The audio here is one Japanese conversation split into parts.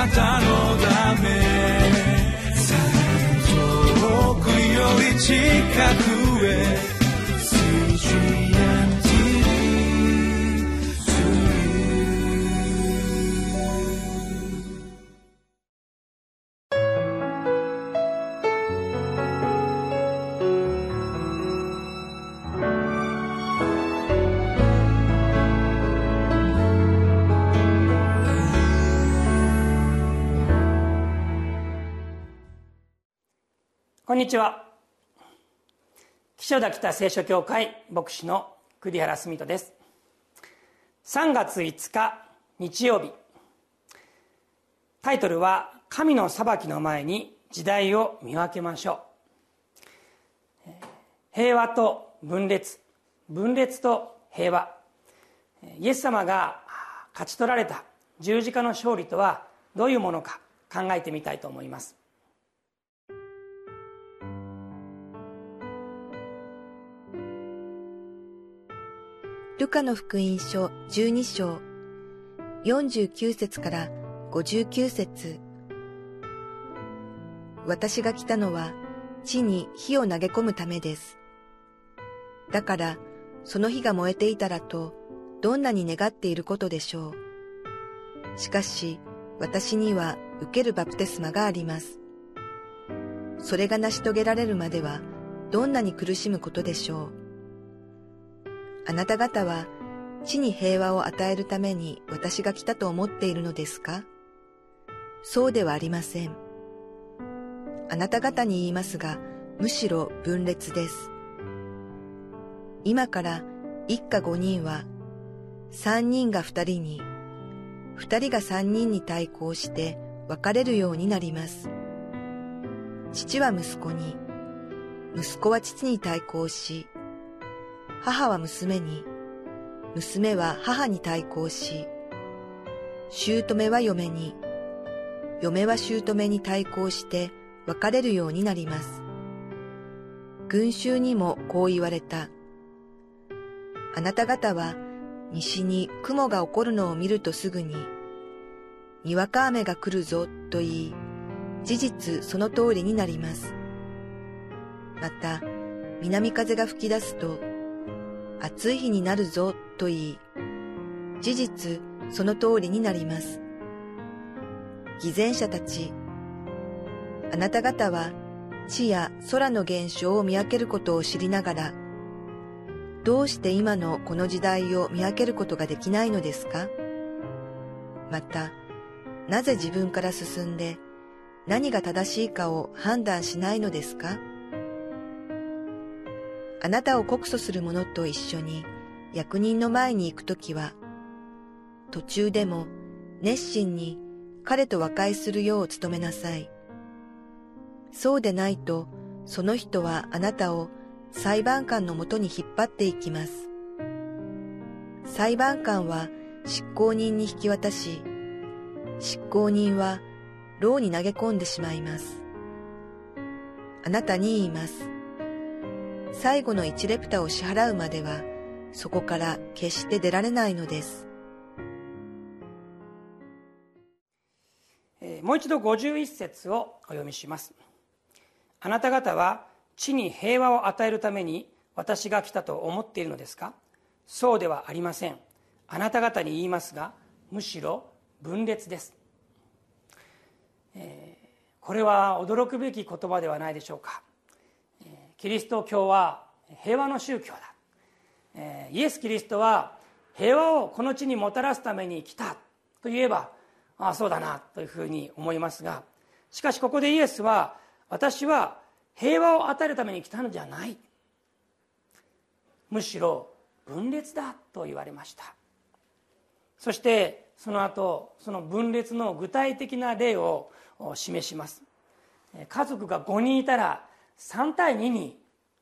なたのため。遠くより近く。にちは。岸田北聖書協会牧師の栗原澄人です。3月5日日曜日。タイトルは「神の裁きの前に時代を見分けましょう」平和と分裂。分裂と平和。イエス様が勝ち取られた十字架の勝利とはどういうものか考えてみたいと思います。ルカの福音書12章49節から59節私が来たのは地に火を投げ込むためです。だからその火が燃えていたらとどんなに願っていることでしょう。しかし私には受けるバプテスマがあります。それが成し遂げられるまではどんなに苦しむことでしょう。あなた方は地に平和を与えるために私が来たと思っているのですか？そうではありません。あなた方に言いますが、むしろ分裂です。今から一家五人は、三人が二人に、二人が三人に対抗して別れるようになります。父は息子に、息子は父に対抗し、母は娘に、娘は母に対抗し、姑は嫁に、嫁は姑に対抗して別れるようになります。群衆にもこう言われた。あなた方は西に雲が起こるのを見るとすぐに、にわか雨が来るぞと言い、事実その通りになります。また、南風が吹き出すと、暑い日になるぞと言い、事実その通りになります。偽善者たち、あなた方は地や空の現象を見分けることを知りながら、どうして今のこの時代を見分けることができないのですか？また、なぜ自分から進んで何が正しいかを判断しないのですか？あなたを告訴する者と一緒に役人の前に行くときは、途中でも熱心に彼と和解するよう努めなさい。そうでないと、その人はあなたを裁判官のもとに引っ張っていきます。裁判官は執行人に引き渡し、執行人は牢に投げ込んでしまいます。あなたに言います。最後の一レプタを支払うまでは、そこから決して出られないのです。もう一度51節をお読みします。あなた方は地に平和を与えるために私が来たと思っているのですか？そうではありません。あなた方に言いますが、むしろ分裂です。えー、これは驚くべき言葉ではないでしょうか。キリスト教は平和の宗教だ、えイエス・キリストは平和をこの地にもたらすために来たと言えばああそうだなというふうに思いますがしかしここでイエスは私は平和を与えるために来たのじゃない。むしろ分裂だと言われました。そしてその後その分裂の具体的な例を示します。家族が5人いたら3対2に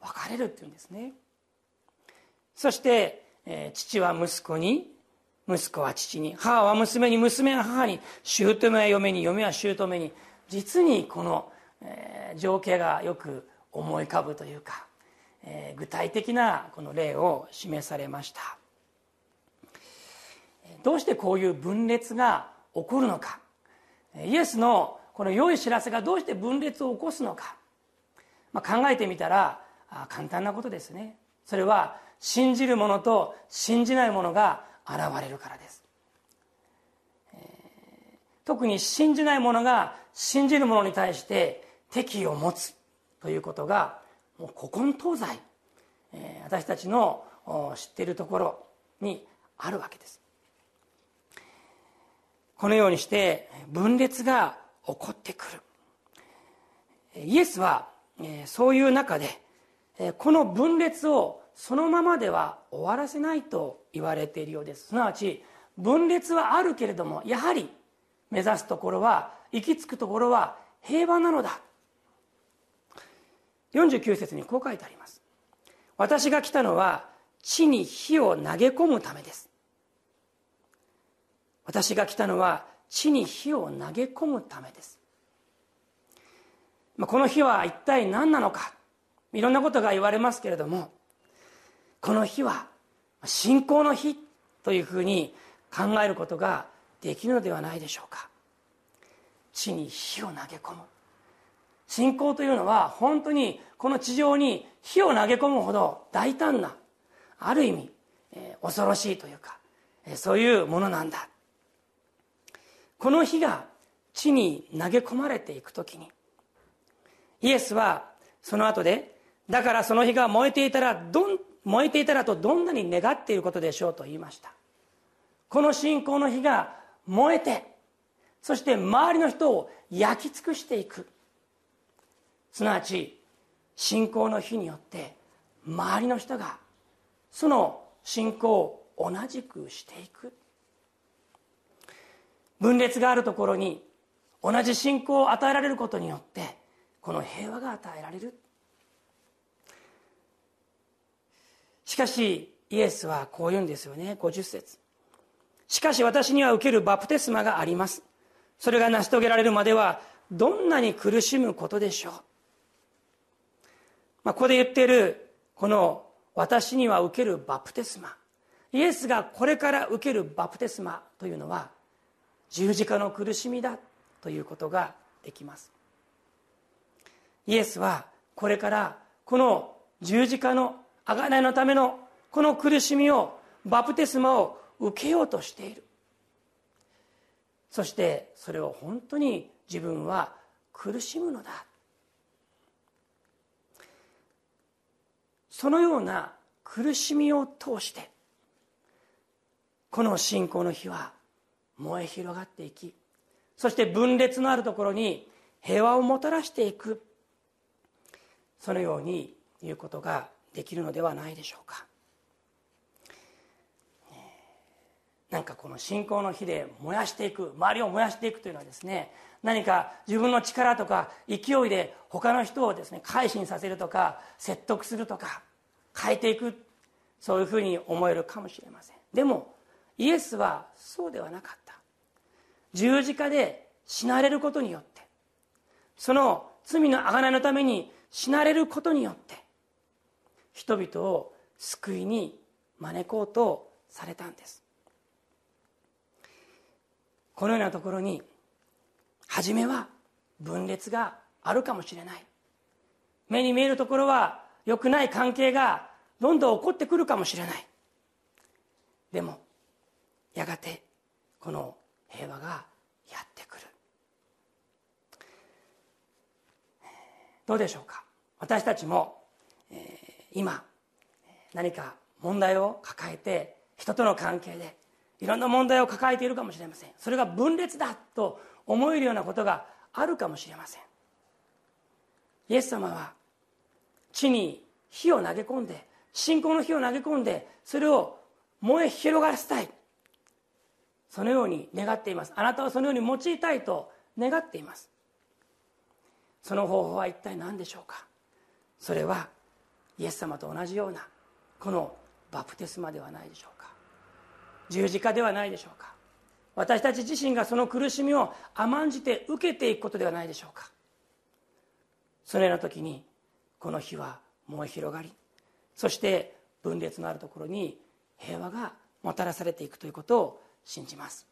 分かれるっていうんですね。そして、えー、父は息子に息子は父に母は娘に娘は母に姑は嫁に嫁は姑に実にこの、えー、情景がよく思い浮かぶというか、えー、具体的なこの例を示されました。どうしてこういう分裂が起こるのか。イエスのこの良い知らせがどうして分裂を起こすのか、まあ、考えてみたら簡単なことですね。それは信じる者と信じない者が現れるからです、えー、特に信じない者が信じる者に対して敵意を持つということがもう古今東西、えー、私たちの知っているところにあるわけです。このようにして分裂が起こってくる。イエスはえそういう中でえこの分裂をそのままでは終わらせないと言われているようです。すなわち分裂はあるけれどもやはり目指すところは行き着くところは平和なのだ。49節にこう書いてあります。私が来たのは地に火を投げ込むためです。私が来たのは地に火を投げ込むためです。この火は一体何なのか。いろんなことが言われますけれどもこの火は信仰の火というふうに考えることができるのではないでしょうか。地に火を投げ込む。信仰というのは本当にこの地上に火を投げ込むほど大胆なある意味、えー、恐ろしいというか、えー、そういうものなんだ。この火が地に投げ込まれていく時にイエスはその後でだからその火が燃えていたらどん燃えていたらとどんなに願っていることでしょうと言いました。この信仰の火が燃えてそして周りの人を焼き尽くしていく。すなわち信仰の火によって周りの人がその信仰を同じくしていく。分裂があるところに同じ信仰を与えられることによってこの平和が与えられる。しかしイエスはこう言うんですよね。50節。しかし私には受けるバプテスマがあります。それが成し遂げられるまではどんなに苦しむことでしょう。まあ、ここで言っているこの私には受けるバプテスマ。イエスがこれから受けるバプテスマというのは十字架の苦しみだということができます。イエスはこれからこの十字架の贖いのためのこの苦しみをバプテスマを受けようとしている。そしてそれを本当に自分は苦しむのだ。そのような苦しみを通してこの信仰の火は燃え広がっていきそして分裂のあるところに平和をもたらしていく。そのように言うことができるのではないでしょうか。なんかこの信仰の火で燃やしていく周りを燃やしていくというのはですね何か自分の力とか勢いで他の人をですね改心させるとか説得するとか変えていくそういうふうに思えるかもしれません。でもイエスはそうではなかった。十字架で死なれることによってその罪の贖いのために死なれることによって人々を救いに招こうとされたんです。このようなところに初めは分裂があるかもしれない。目に見えるところは良くない関係がどんどん起こってくるかもしれない。でもやがてこの平和がやってくるどうでしょうか？私たちも、えー、今何か問題を抱えて人との関係でいろんな問題を抱えているかもしれません。それが分裂だと思えるようなことがあるかもしれません。イエス様は地に火を投げ込んで信仰の火を投げ込んでそれを燃え広がらせたい。そのように願っています。あなたはそのように用いたいと願っています。その方法は一体何でしょうか？それはイエス様と同じようなこのバプテスマではないでしょうか？十字架ではないでしょうか？私たち自身がその苦しみを甘んじて受けていくことではないでしょうか？そのような時にこの火は燃え広がりそして分裂のあるところに平和がもたらされていくということを信じます。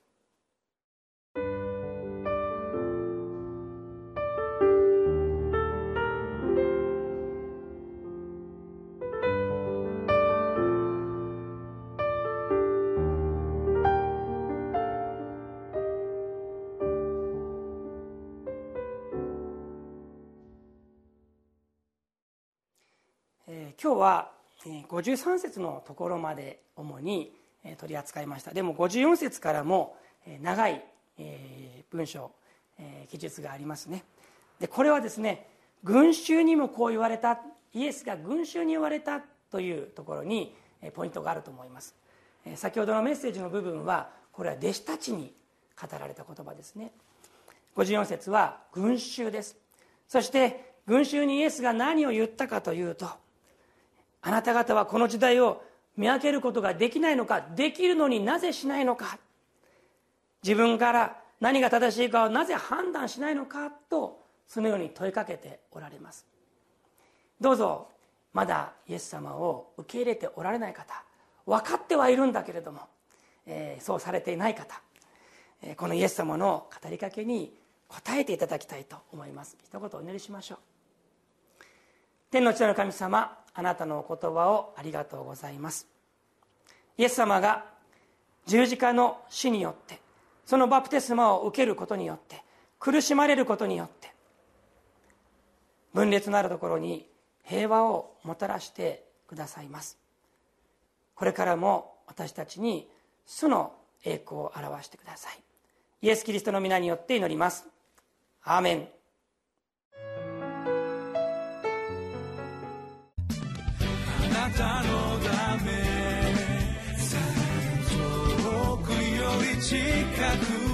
今日は53節のところまで主に取り扱いました。でも54節からも長い文章記述がありますね。でこれはですね群衆にもこう言われたイエスが群衆に言われたというところにポイントがあると思います。先ほどのメッセージの部分はこれは弟子たちに語られた言葉ですね。54節は群衆です。そして群衆にイエスが何を言ったかというとあなた方はこの時代を見分けることができないのかできるのになぜしないのか。自分から何が正しいかをなぜ判断しないのかとそのように問いかけておられます。どうぞまだイエス様を受け入れておられない方分かってはいるんだけれども、えー、そうされていない方、えー、このイエス様の語りかけに答えていただきたいと思います。一言お祈りしましょう。天の地の神様あなたのお言葉をありがとうございます。イエス様が十字架の死によってそのバプテスマを受けることによって苦しまれることによって分裂のあるところに平和をもたらしてくださいます。これからも私たちに主の栄光を表してください。イエス・キリストの皆によって祈ります。アーメン。praticado.